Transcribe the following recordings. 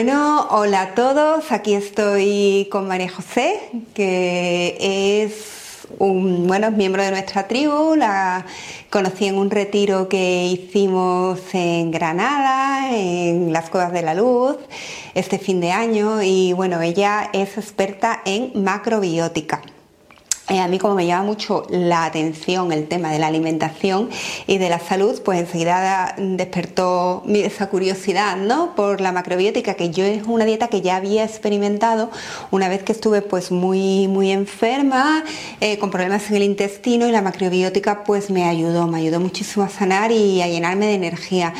Bueno, hola a todos. Aquí estoy con María José, que es un bueno, miembro de nuestra tribu. La conocí en un retiro que hicimos en Granada, en las Cuevas de la Luz, este fin de año. Y bueno, ella es experta en macrobiótica. Eh, a mí como me llama mucho la atención el tema de la alimentación y de la salud, pues enseguida despertó esa curiosidad ¿no? por la macrobiótica, que yo es una dieta que ya había experimentado una vez que estuve pues muy, muy enferma, eh, con problemas en el intestino y la macrobiótica pues me ayudó, me ayudó muchísimo a sanar y a llenarme de energía.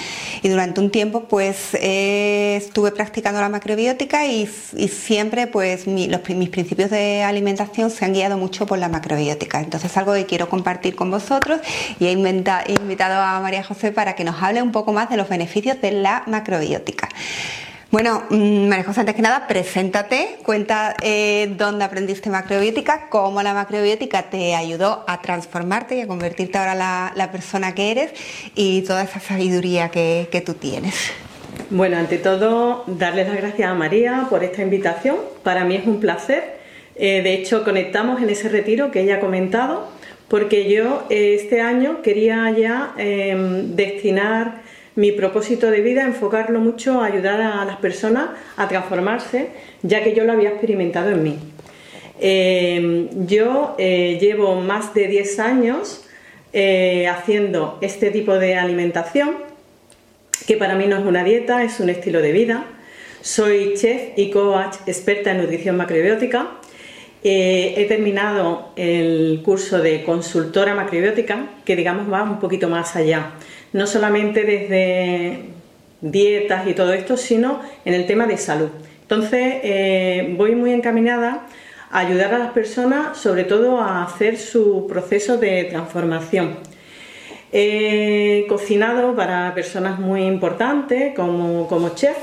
Y durante un tiempo pues eh, estuve practicando la macrobiótica y, siempre pues los, mis principios de alimentación se han guiado mucho por la macrobiótica. Entonces algo que quiero compartir con vosotros y he, invitado a María José para que nos hable un poco más de los beneficios de la macrobiótica. Bueno, mm, María José, antes que nada, preséntate, cuenta eh, dónde aprendiste macrobiótica, cómo la macrobiótica te ayudó a transformarte y a convertirte ahora la, la persona que eres y toda esa sabiduría que, que tú tienes. Bueno, ante todo, darles las gracias a María por esta invitación. Para mí es un placer eh, de hecho, conectamos en ese retiro que ella ha comentado, porque yo eh, este año quería ya em, destinar mi propósito de vida, enfocarlo mucho a ayudar a las personas a transformarse, ya que yo lo había experimentado en mí. Em, yo eh, llevo más de 10 años haciendo este tipo de alimentación, que para mí no es una dieta, es un estilo de vida. Soy chef y coach experta en nutrición macrobiótica eh, he terminado el curso de consultora macrobiótica, que digamos va un poquito más allá, no solamente desde dietas y todo esto, sino en el tema de salud. Entonces, eh, voy muy encaminada a ayudar a las personas, sobre todo a hacer su proceso de transformación. He cocinado para personas muy importantes como, como chef,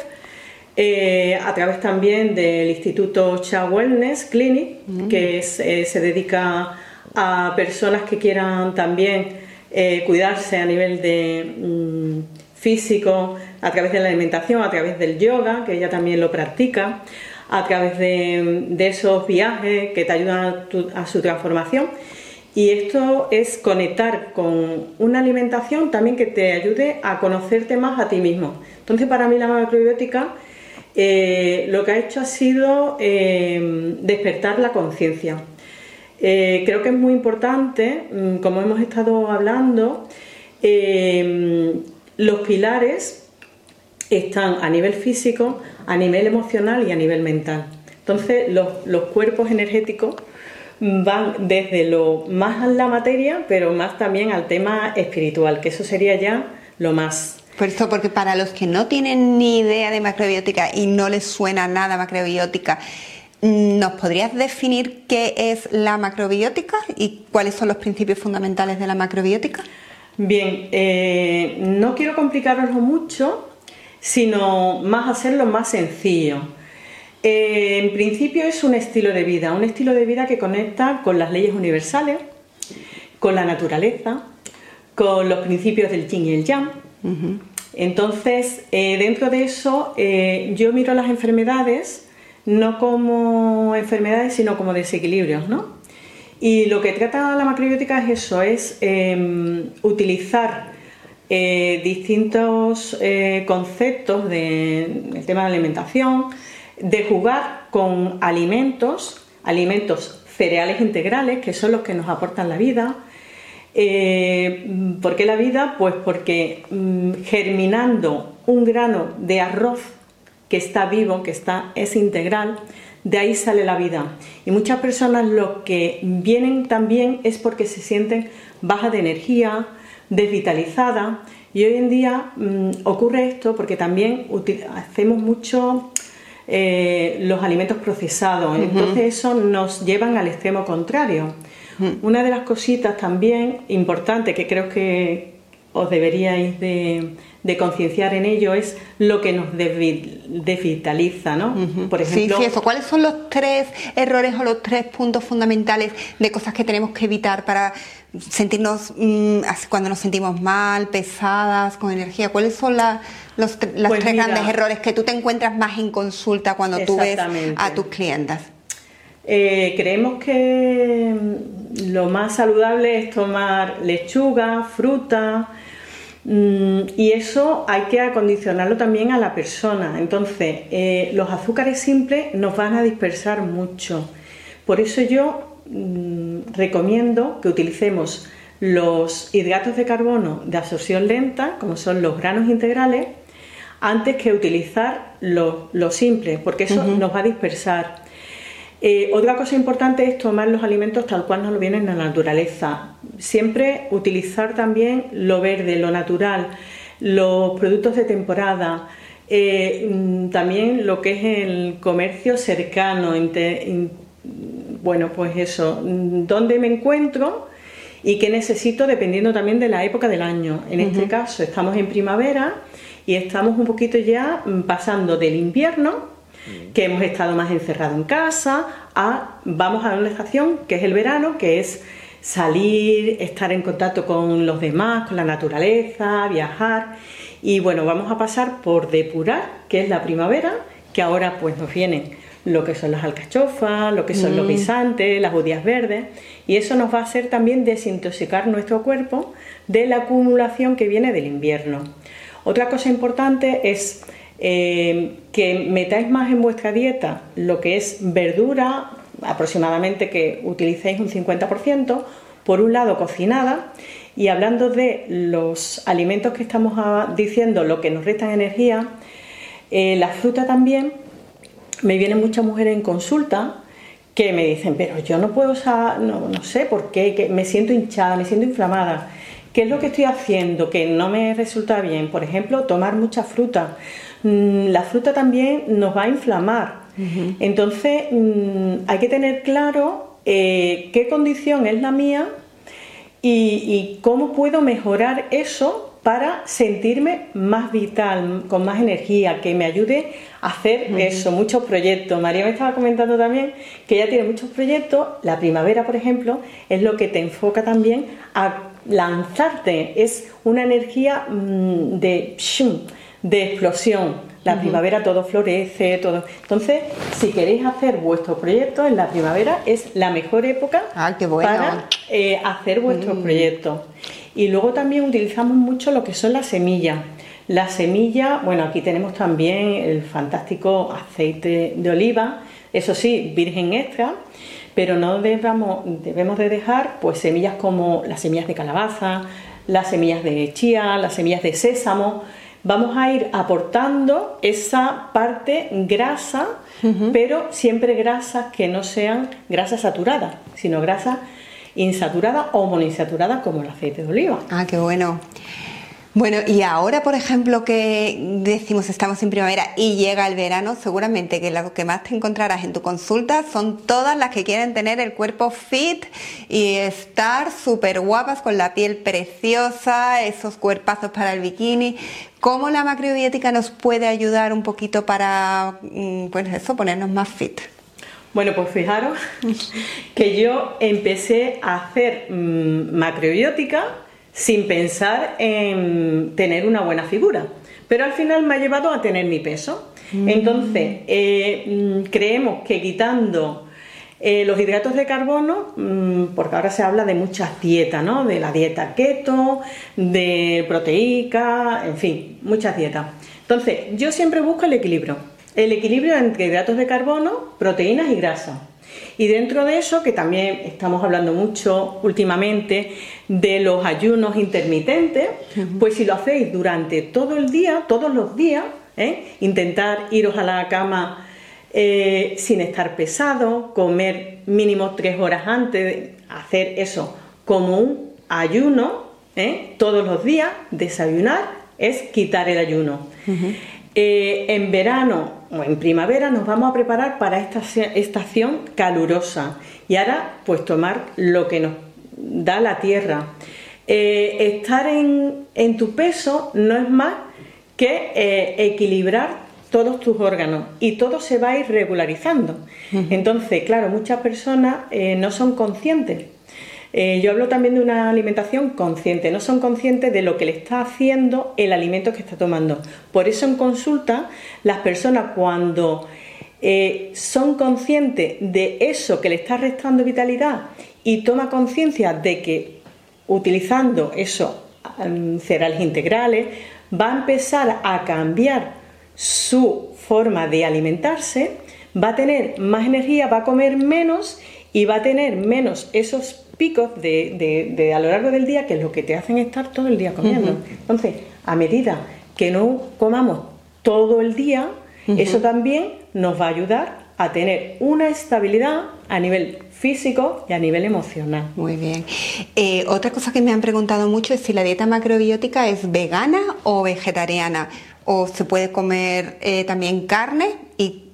eh, a través también del Instituto Cha Wellness Clinic, mm. que eh, se dedica a personas que quieran también eh, cuidarse a nivel de mm, físico, a través de la alimentación, a través del yoga, que ella también lo practica, a través de, esos viajes que te ayudan a, su transformación. Y esto es conectar con una alimentación también que te ayude a conocerte más a ti mismo. Entonces, para mí la macrobiótica eh, lo que ha hecho ha sido eh, despertar la conciencia. Eh, creo que es muy importante, mm, como hemos estado hablando, los pilares están a nivel físico, a nivel emocional y a nivel mental. Entonces los, cuerpos energéticos van desde lo más a la materia, pero más también al tema espiritual, que eso sería ya lo más por eso, porque para los que no tienen ni idea de macrobiótica y no les suena nada macrobiótica, ¿nos podrías definir qué es la macrobiótica y cuáles son los principios fundamentales de la macrobiótica? Bien, eh, no quiero complicaroslo mucho, sino más hacerlo más sencillo. Eh, en principio es un estilo de vida, un estilo de vida que conecta con las leyes universales, con la naturaleza, con los principios del yin y el yang entonces, eh, dentro de eso, eh, yo miro las enfermedades no como enfermedades, sino como desequilibrios, ¿no? Y lo que trata la macrobiótica es eso, es em, utilizar eh, distintos conceptos del tema de alimentación, de jugar con alimentos, alimentos cereales integrales, que son los que nos aportan la vida, eh, ¿Por qué la vida? Pues porque mm, germinando un grano de arroz que está vivo, que está, es integral, de ahí sale la vida. Y muchas personas lo que vienen también es porque se sienten baja de energía, desvitalizada. Y hoy en día mm, ocurre esto porque también hacemos mucho eh, los alimentos procesados. Entonces eso nos llevan al extremo contrario. Una de las cositas también importantes que creo que, os deberíais de, concienciar en ello es lo que nos desvitaliza, ¿no? Por ejemplo, sí, sí, eso. ¿Cuáles son los tres errores o los tres puntos fundamentales de cosas que tenemos que evitar para sentirnos mm, cuando nos sentimos mal, pesadas, con energía? ¿Cuáles son los, pues tres grandes errores que tú te encuentras más en consulta cuando tú ves a tus clientas? Eh, creemos que mm, lo más saludable es tomar lechuga, fruta, mm, y eso hay que acondicionarlo también a la persona. Entonces, eh, los azúcares simples nos van a dispersar mucho. Por eso yo mm, recomiendo que utilicemos los hidratos de carbono de absorción lenta, como son los granos integrales, antes que utilizar lo, simple, porque eso nos va a dispersar. Eh, otra cosa importante es tomar los alimentos tal cual nos lo vienen en la naturaleza. Siempre utilizar también lo verde, lo natural, los productos de temporada, eh, mm, también lo que es el comercio cercano. bueno, pues eso, mm, dónde me encuentro y qué necesito dependiendo también de la época del año. En este caso estamos en primavera y estamos un poquito ya mm, pasando del invierno que hemos estado más encerrados en casa, a vamos a una estación que es el verano, que es salir, estar en contacto con los demás, con la naturaleza, viajar. Y bueno, vamos a pasar por depurar, que es la primavera, que ahora pues nos vienen lo que son las alcachofas, lo que son los mm. guisantes, las judías verdes, y eso nos va a hacer también desintoxicar nuestro cuerpo de la acumulación que viene del invierno. Otra cosa importante es eh, que metáis más en vuestra dieta lo que es verdura, aproximadamente que utilicéis un 50%, por un lado cocinada, y hablando de los alimentos que estamos diciendo, lo que nos restan energía, eh, la fruta también, me vienen muchas mujeres en consulta que me dicen, pero yo no puedo, no, no sé por qué, que me siento hinchada, me siento inflamada. ¿Qué es lo que estoy haciendo que no me resulta bien? Por ejemplo, tomar mucha fruta. Mm, la fruta también nos va a inflamar. Entonces mm, hay que tener claro eh, qué condición es la mía y, cómo puedo mejorar eso para sentirme más vital, con más energía, que me ayude a hacer eso, muchos proyectos. María me estaba comentando también que ella tiene muchos proyectos. La primavera, por ejemplo, es lo que te enfoca también a lanzarte. Es una energía mm, de de explosión. La primavera todo florece, todo. Entonces, si queréis hacer vuestro proyecto en la primavera, es la mejor época ah, para eh, hacer vuestros mm. proyectos. Y luego también utilizamos mucho lo que son las semillas. La semilla, bueno, aquí tenemos también el fantástico aceite de oliva, eso sí, virgen extra, pero no debemos, debemos de dejar pues semillas como las semillas de calabaza, las semillas de chía, las semillas de sésamo, vamos a ir aportando esa parte grasa, pero siempre grasas que no sean grasas saturadas, sino grasas insaturadas o monoinsaturadas como el aceite de oliva. Ah, qué bueno. Bueno, y ahora, por ejemplo, que decimos estamos en primavera y llega el verano, seguramente que lo que más te encontrarás en tu consulta son todas las que quieren tener el cuerpo fit y estar súper guapas con la piel preciosa, esos cuerpazos para el bikini. ¿Cómo la macrobiótica nos puede ayudar un poquito para, mm, pues eso, ponernos más fit? Bueno, pues fijaros que yo empecé a hacer mm, macrobiótica sin pensar en tener una buena figura. Pero al final me ha llevado a tener mi peso. Mm. Entonces, eh, mm, creemos que quitando eh, los hidratos de carbono, mm, porque ahora se habla de muchas dietas, ¿no? De la dieta keto, de proteica, en fin, muchas dietas. Entonces, yo siempre busco el equilibrio. El equilibrio entre hidratos de carbono, proteínas y grasa. Y dentro de eso, que también estamos hablando mucho últimamente de los ayunos intermitentes, pues si lo hacéis durante todo el día, todos los días, ¿eh? intentar iros a la cama eh, sin estar pesado, comer mínimo tres horas antes, hacer eso como un ayuno, ¿eh? todos los días, desayunar es quitar el ayuno. En verano o en primavera nos vamos a preparar para esta estación calurosa y ahora pues tomar lo que nos da la tierra. Eh, estar en, tu peso no es más que eh, equilibrar todos tus órganos y todo se va a ir regularizando. Entonces, claro, muchas personas eh, no son conscientes. Yo hablo también de una alimentación consciente, no son conscientes de lo que le está haciendo el alimento que está tomando. Por eso en consulta, las personas cuando son conscientes de eso que le está restando vitalidad y toma conciencia de que utilizando esos mm, cereales integrales va a empezar a cambiar su forma de alimentarse, va a tener más energía, va a comer menos y va a tener menos esos picos de, a lo largo del día que es lo que te hacen estar todo el día comiendo. Entonces, a medida que no comamos todo el día, eso también nos va a ayudar a tener una estabilidad a nivel físico y a nivel emocional. Muy bien. Eh, otra cosa que me han preguntado mucho es si la dieta macrobiótica es vegana o vegetariana. O se puede comer eh, también carne y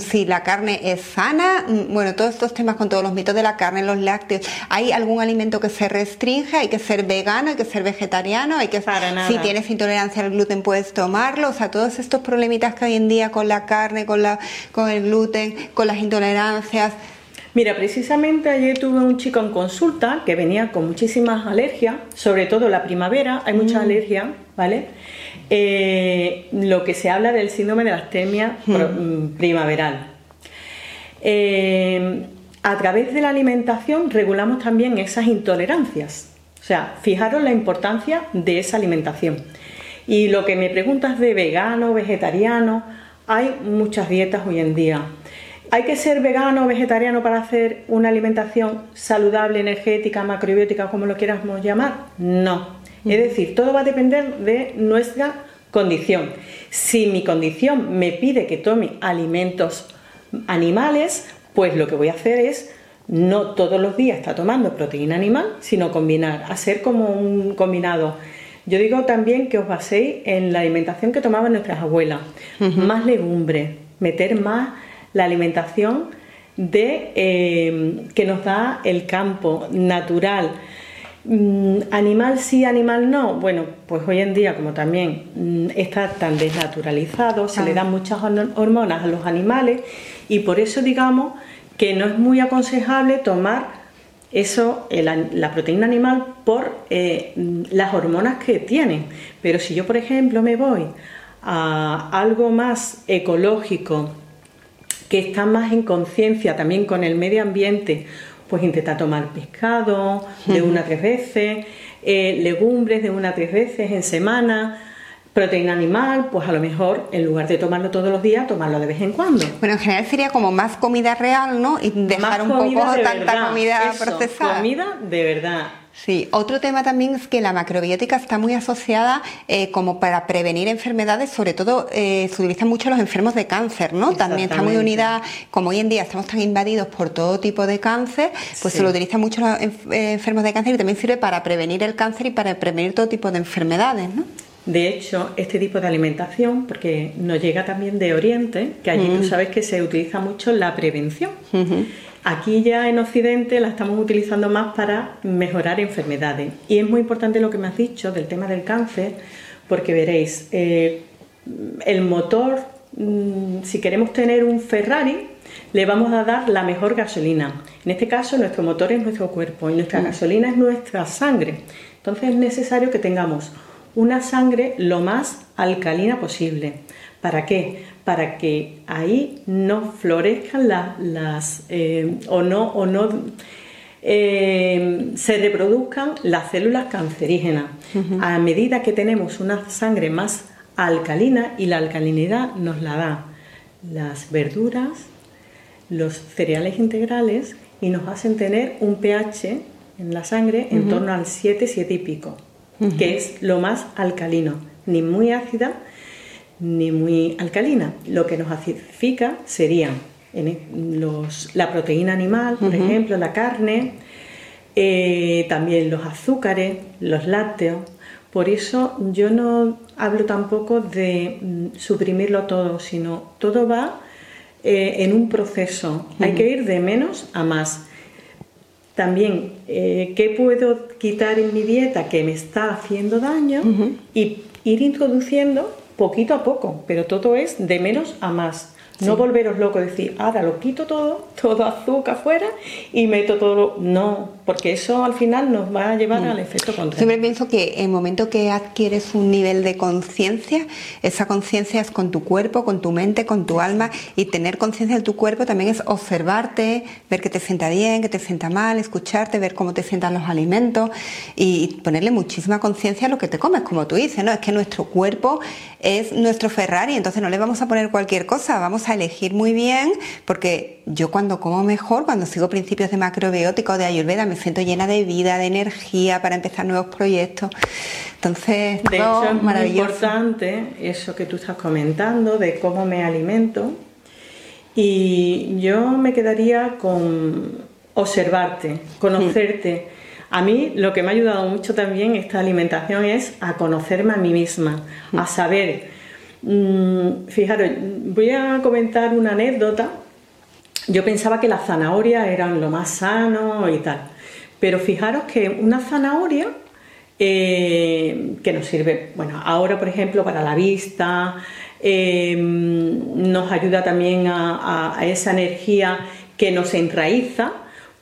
si la carne es sana, mm, bueno, todos estos temas con todos los mitos de la carne, los lácteos, ¿hay algún alimento que se restringe? ¿Hay que ser vegano? ¿Hay que ser vegetariano? ¿Hay que, Si tienes intolerancia al gluten puedes tomarlo, o sea, todos estos problemitas que hoy en día con la carne, con, la, con el gluten, con las intolerancias, Mira, precisamente ayer tuve un chico en consulta que venía con muchísimas alergias, sobre todo la primavera, hay muchas mm. alergias, ¿vale? Eh, lo que se habla del síndrome de la astemia mm. Mm, primaveral. Eh, a través de la alimentación regulamos también esas intolerancias. O sea, fijaros la importancia de esa alimentación. Y lo que me preguntas de vegano, vegetariano, hay muchas dietas hoy en día. ¿Hay que ser vegano o vegetariano para hacer una alimentación saludable, energética, macrobiótica, como lo quieramos llamar? No. Es decir, todo va a depender de nuestra condición. Si mi condición me pide que tome alimentos animales, pues lo que voy a hacer es no todos los días estar tomando proteína animal, sino combinar, hacer como un combinado. Yo digo también que os baséis en la alimentación que tomaban nuestras abuelas, más legumbre, meter más la alimentación de, eh, que nos da el campo natural. Mm, animal sí, animal no. Bueno, pues hoy en día, como también mm, está tan desnaturalizado, se le dan muchas hormonas a los animales y por eso digamos que no es muy aconsejable tomar eso, la proteína animal, por eh, las hormonas que tienen. Pero si yo, por ejemplo, me voy a algo más ecológico, que está más en conciencia también con el medio ambiente, pues intenta tomar pescado de una a tres veces, eh, legumbres de una a tres veces en semana, proteína animal, pues a lo mejor en lugar de tomarlo todos los días, tomarlo de vez en cuando. Bueno, en general sería como más comida real, ¿no? Y dejar un poco tanta comida procesada. Comida de verdad. Sí, otro tema también es que la macrobiótica está muy asociada eh, como para prevenir enfermedades, sobre todo eh, se utilizan mucho los enfermos de cáncer, ¿no? También está muy unida, como hoy en día estamos tan invadidos por todo tipo de cáncer, pues se lo utilizan mucho los eh, enfermos de cáncer y también sirve para prevenir el cáncer y para prevenir todo tipo de enfermedades, ¿no? De hecho, este tipo de alimentación, porque nos llega también de Oriente, que allí tú sabes que se utiliza mucho la prevención. Aquí ya en Occidente la estamos utilizando más para mejorar enfermedades. Y es muy importante lo que me has dicho del tema del cáncer, porque veréis, eh, el motor, mm, si queremos tener un Ferrari, le vamos a dar la mejor gasolina. En este caso, nuestro motor es nuestro cuerpo y nuestra mm. gasolina es nuestra sangre. Entonces es necesario que tengamos una sangre lo más alcalina posible. ¿Para qué? Para que ahí no florezcan las eh, o no, o no eh, se reproduzcan las células cancerígenas. A medida que tenemos una sangre más alcalina y la alcalinidad nos la da las verduras, los cereales integrales y nos hacen tener un pH en la sangre en torno al 7, 7 y pico, que es lo más alcalino, ni muy ácida ni muy alcalina. Lo que nos acidifica serían e, la proteína animal, por ejemplo, la carne, eh, también los azúcares, los lácteos. Por eso yo no hablo tampoco de mm, suprimirlo todo, sino todo va eh, en un proceso. Hay que ir de menos a más. también eh, qué puedo quitar en mi dieta que me está haciendo daño y ir introduciendo poquito a poco, pero todo es de menos a más. No volveros loco, decir, ahora lo quito todo, todo azúcar fuera y meto todo. No, porque eso al final nos va a llevar mm. al efecto contrario. Siempre pienso que en el momento que adquieres un nivel de conciencia, esa conciencia es con tu cuerpo, con tu mente, con tu alma y tener conciencia de tu cuerpo también es observarte, ver que te sienta bien, que te sienta mal, escucharte, ver cómo te sientan los alimentos y ponerle muchísima conciencia a lo que te comes, como tú dices, ¿no? Es que nuestro cuerpo es nuestro Ferrari, entonces no le vamos a poner cualquier cosa, vamos a elegir muy bien, porque yo cuando como mejor, cuando sigo principios de macrobiótica o de ayurveda, me siento llena de vida, de energía para empezar nuevos proyectos. Entonces, de hecho, es muy importante eso que tú estás comentando de cómo me alimento. Y yo me quedaría con observarte, conocerte. A mí lo que me ha ayudado mucho también esta alimentación es a conocerme a mí misma, a saber. Mm, fijaros, voy a comentar una anécdota. Yo pensaba que las zanahorias eran lo más sano y tal, pero fijaros que una zanahoria eh, que nos sirve, bueno, ahora por ejemplo para la vista, eh, nos ayuda también a, a esa energía que nos enraiza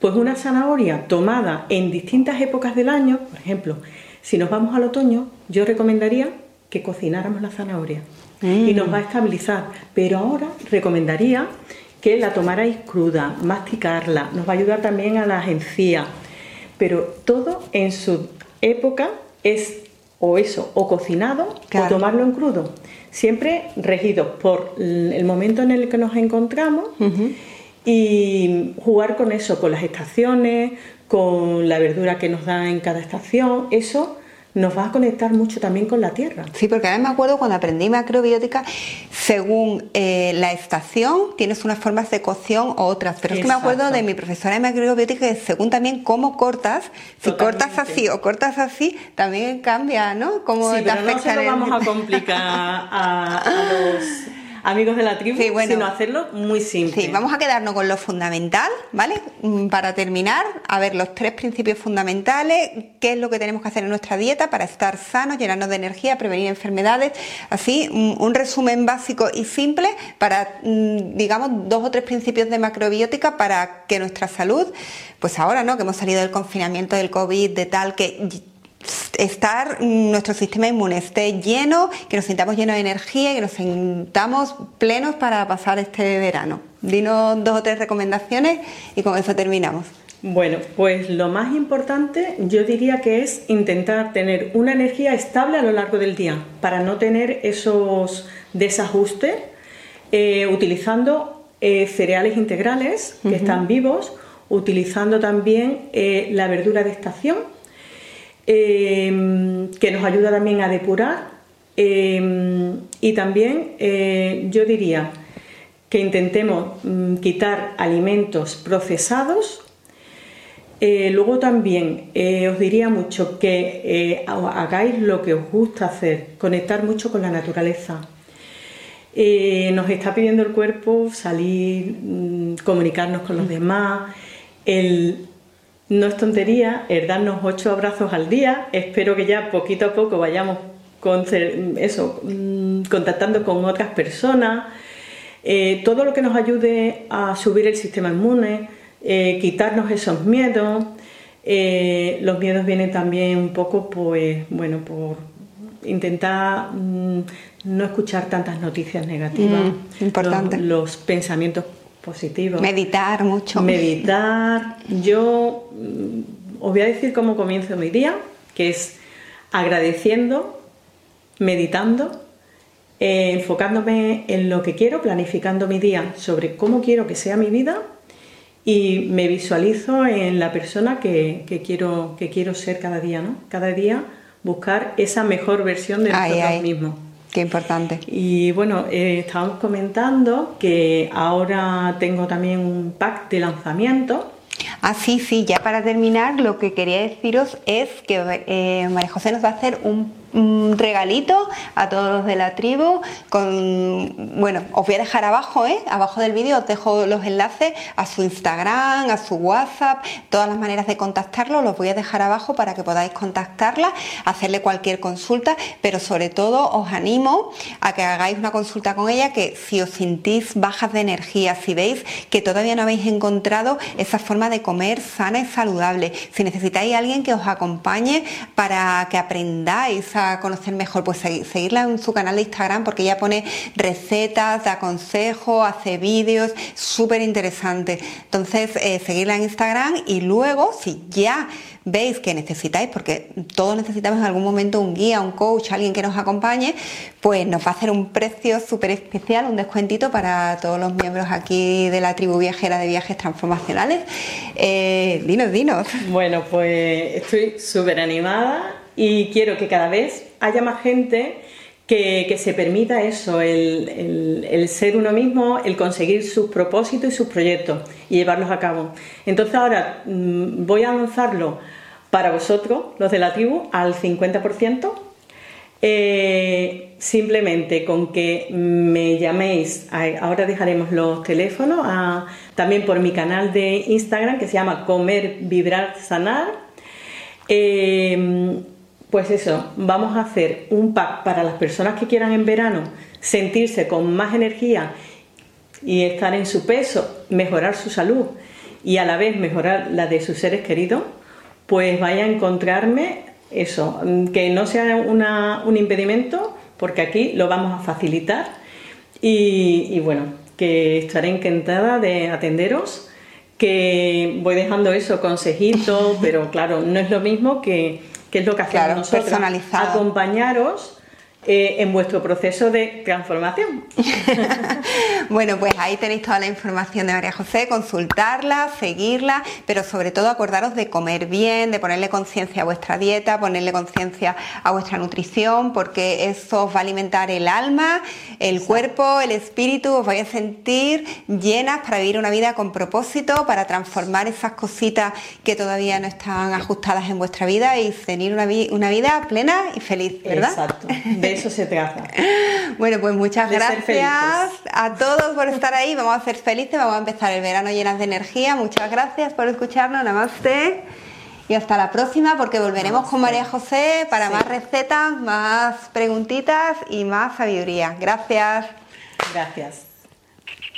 pues una zanahoria tomada en distintas épocas del año, por ejemplo, si nos vamos al otoño, yo recomendaría que cocináramos la zanahoria y nos va a estabilizar. Pero ahora recomendaría que la tomarais cruda, masticarla, nos va a ayudar también a las encías. Pero todo en su época es o eso, o cocinado, o tomarlo en crudo. Siempre regido por el momento en el que nos encontramos y jugar con eso, con las estaciones, con la verdura que nos da en cada estación, eso nos va a conectar mucho también con la tierra. Sí, porque a mí me acuerdo cuando aprendí macrobiótica, según eh, la estación tienes unas formas de cocción u otras, pero es que me acuerdo de mi profesora de macrobiótica que según también cómo cortas, si cortas así o cortas así, también cambia, ¿no? Cómo sí, pero no se lo vamos a complicar a los amigos de la tribu, sino hacerlo muy simple. Sí, vamos a quedarnos con lo fundamental, ¿vale? Mm, para terminar, a ver los tres principios fundamentales, qué es lo que tenemos que hacer en nuestra dieta para estar sanos, llenarnos de energía, prevenir enfermedades, así un resumen básico y simple para, mm, digamos, dos o tres principios de macrobiótica para que nuestra salud, pues ahora, ¿no? Que hemos salido del confinamiento del COVID, de tal, que estar nuestro sistema inmune esté lleno, que nos sintamos llenos de energía y que nos sintamos plenos para pasar este verano. Dinos dos o tres recomendaciones y con eso terminamos. Bueno, pues lo más importante yo diría que es intentar tener una energía estable a lo largo del día para no tener esos desajustes eh, utilizando eh, cereales integrales que están vivos, utilizando también eh, la verdura de estación Em, que nos ayuda también a depurar em, y también eh, yo diría que intentemos mm, quitar alimentos procesados. Eh, luego también eh, os diría mucho que hagáis lo que os gusta hacer, conectar mucho con la naturaleza. nos está pidiendo el cuerpo salir, mm, comunicarnos con los demás, no es tontería el darnos ocho abrazos al día. Espero que ya poquito a poco vayamos con eso, mm, contactando con otras personas. Eh, todo lo que nos ayude a subir el sistema inmune, eh, quitarnos esos miedos. Eh, los miedos vienen también un poco, pues, bueno, por intentar mm, no escuchar tantas noticias negativas. Mm, importante. los pensamientos positivo. Meditar mucho. Meditar. Yo mm, os voy a decir cómo comienzo mi día, que es agradeciendo, meditando, eh, enfocándome en lo que quiero, planificando mi día sobre cómo quiero que sea mi vida y me visualizo en la persona que, quiero, que quiero ser cada día, ¿no? Cada día buscar esa mejor versión de nosotros mismos. Qué importante. Y bueno, eh, estábamos comentando que ahora tengo también un pack de lanzamiento. Ah, sí, sí, ya para terminar, lo que quería deciros es que eh, María José nos va a hacer un un regalito a todos los de la tribu. Con, bueno, os voy a dejar abajo, ¿eh? abajo del vídeo os dejo los enlaces a su Instagram, a su WhatsApp, todas las maneras de contactarlo, los voy a dejar abajo para que podáis contactarla, hacerle cualquier consulta, pero sobre todo os animo a que hagáis una consulta con ella, que si os sentís bajas de energía, si veis que todavía no habéis encontrado esa forma de comer sana y saludable, si necesitáis a alguien que os acompañe para que aprendáis a conocer mejor, pues seguirla en su canal de Instagram porque ella pone recetas, da consejos, hace vídeos, súper interesante. Entonces, eh, seguirla en Instagram y luego, si ya veis que necesitáis, porque todos necesitamos en algún momento un guía, un coach, alguien que nos acompañe, pues nos va a hacer un precio súper especial, un descuentito para todos los miembros aquí de la tribu viajera de viajes transformacionales. Eh, dinos, dinos. Bueno, pues estoy súper animada y quiero que cada vez haya más gente que, se permita eso, el, ser uno mismo, el conseguir sus propósitos y sus proyectos y llevarlos a cabo. Entonces ahora mm, voy a lanzarlo para vosotros, los de la tribu, al 50%. Eh, simplemente con que me llaméis, ahora dejaremos los teléfonos, también por mi canal de Instagram que se llama Comer, Vibrar, Sanar. Eh, pues eso, vamos a hacer un pack para las personas que quieran en verano sentirse con más energía y estar en su peso, mejorar su salud y a la vez mejorar la de sus seres queridos, pues vaya a encontrarme eso, que no sea un impedimento, porque aquí lo vamos a facilitar. Y, y bueno, que estaré encantada de atenderos, que voy dejando eso, consejitos, pero claro, no es lo mismo que que es lo que hacemos nosotros, personalizado. acompañaros eh, en vuestro proceso de transformación. bueno, pues ahí tenéis toda la información de María José, consultarla, seguirla, pero sobre todo acordaros de comer bien, de ponerle conciencia a vuestra dieta, ponerle conciencia a vuestra nutrición, porque eso os va a alimentar el alma, el cuerpo, el espíritu, os vais a sentir llenas para vivir una vida con propósito, para transformar esas cositas que todavía no están ajustadas en vuestra vida y tener una, una vida plena y feliz, ¿verdad? Exacto eso se trata. Bueno, pues muchas gracias a todos por estar ahí. Vamos a ser felices, vamos a empezar el verano llenas de energía. Muchas gracias por escucharnos. Namaste. Y hasta la próxima porque volveremos con María José para más recetas, más preguntitas y más sabiduría. Gracias. Gracias.